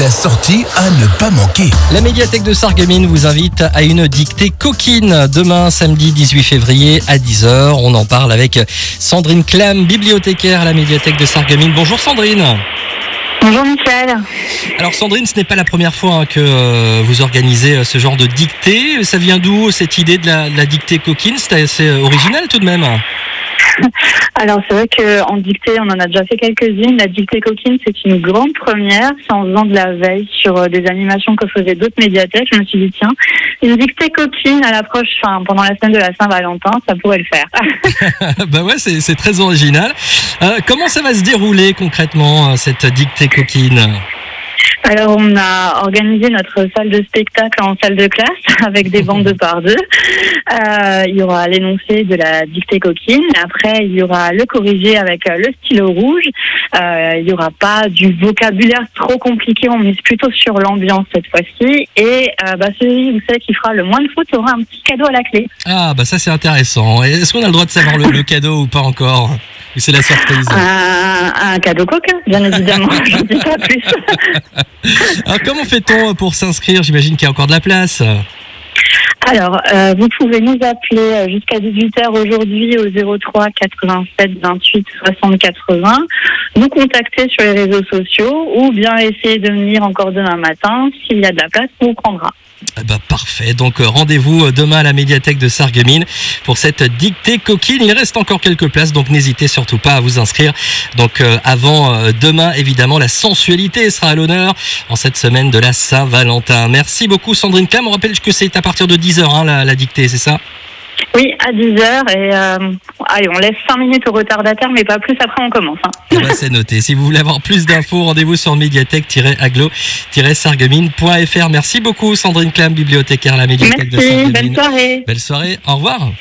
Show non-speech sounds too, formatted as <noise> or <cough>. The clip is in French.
La sortie à ne pas manquer. La médiathèque de Sarreguemines vous invite à une dictée coquine demain samedi 18 février à 10h. On en parle avec Sandrine Clam, bibliothécaire à la médiathèque de Sarreguemines. Bonjour Sandrine. Bonjour Michel. Alors Sandrine, ce n'est pas la première fois hein, que euh, vous organisez euh, ce genre de dictée. Ça vient d'où cette idée de la, de la dictée coquine? C'est assez original tout de même. <laughs> Alors c'est vrai qu'en dictée, on en a déjà fait quelques-unes. La dictée coquine, c'est une grande première. C'est en faisant de la veille sur euh, des animations que faisaient d'autres médiathèques. Je me suis dit, tiens, une dictée coquine à l'approche, enfin, pendant la semaine de la Saint-Valentin, ça pourrait le faire. <laughs> <laughs> bah ouais, c'est très original. Euh, comment ça va se dérouler concrètement, euh, cette dictée coquine? Alors on a organisé notre salle de spectacle en salle de classe <laughs> avec des bancs de par deux. Euh, il y aura l'énoncé de la dictée coquine. Après, il y aura le corrigé avec euh, le stylo rouge. Euh, il n'y aura pas du vocabulaire trop compliqué. On mise plutôt sur l'ambiance cette fois-ci. Et euh, bah, celui, vous savez, qui fera le moins de fautes aura un petit cadeau à la clé. Ah bah ça c'est intéressant. Est-ce qu'on a le droit de savoir le, le cadeau ou pas encore? C'est la surprise? Un, un cadeau coquin, bien évidemment. <laughs> Je ne dis pas plus. Alors comment fait-on pour s'inscrire? J'imagine qu'il y a encore de la place. Alors, euh, vous pouvez nous appeler euh, jusqu'à 18h aujourd'hui au 03 87 28 60 80, nous contacter sur les réseaux sociaux ou bien essayer de venir encore demain matin. S'il y a de la place, on vous prendra. Ben, parfait. Donc euh, rendez-vous demain à la médiathèque de Sarreguemines pour cette dictée coquine. Il reste encore quelques places, donc n'hésitez surtout pas à vous inscrire. Donc avant demain, évidemment, la sensualité sera à l'honneur en cette semaine de la Saint-Valentin. Merci beaucoup Sandrine Clam. On rappelle que c'est à partir de 10h hein, la, la dictée, c'est ça? Oui, à 10h et euh, allez, on laisse 5 minutes au retardataire, mais pas plus après on commence. hein. Eh ben, C'est noté. Si vous voulez avoir plus d'infos, rendez-vous sur médiathèque-aglo-sarreguemines.fr. Merci beaucoup Sandrine Clam, bibliothécaire à la médiathèque de Merci, Sarreguemines. belle soirée. Belle soirée. Au revoir.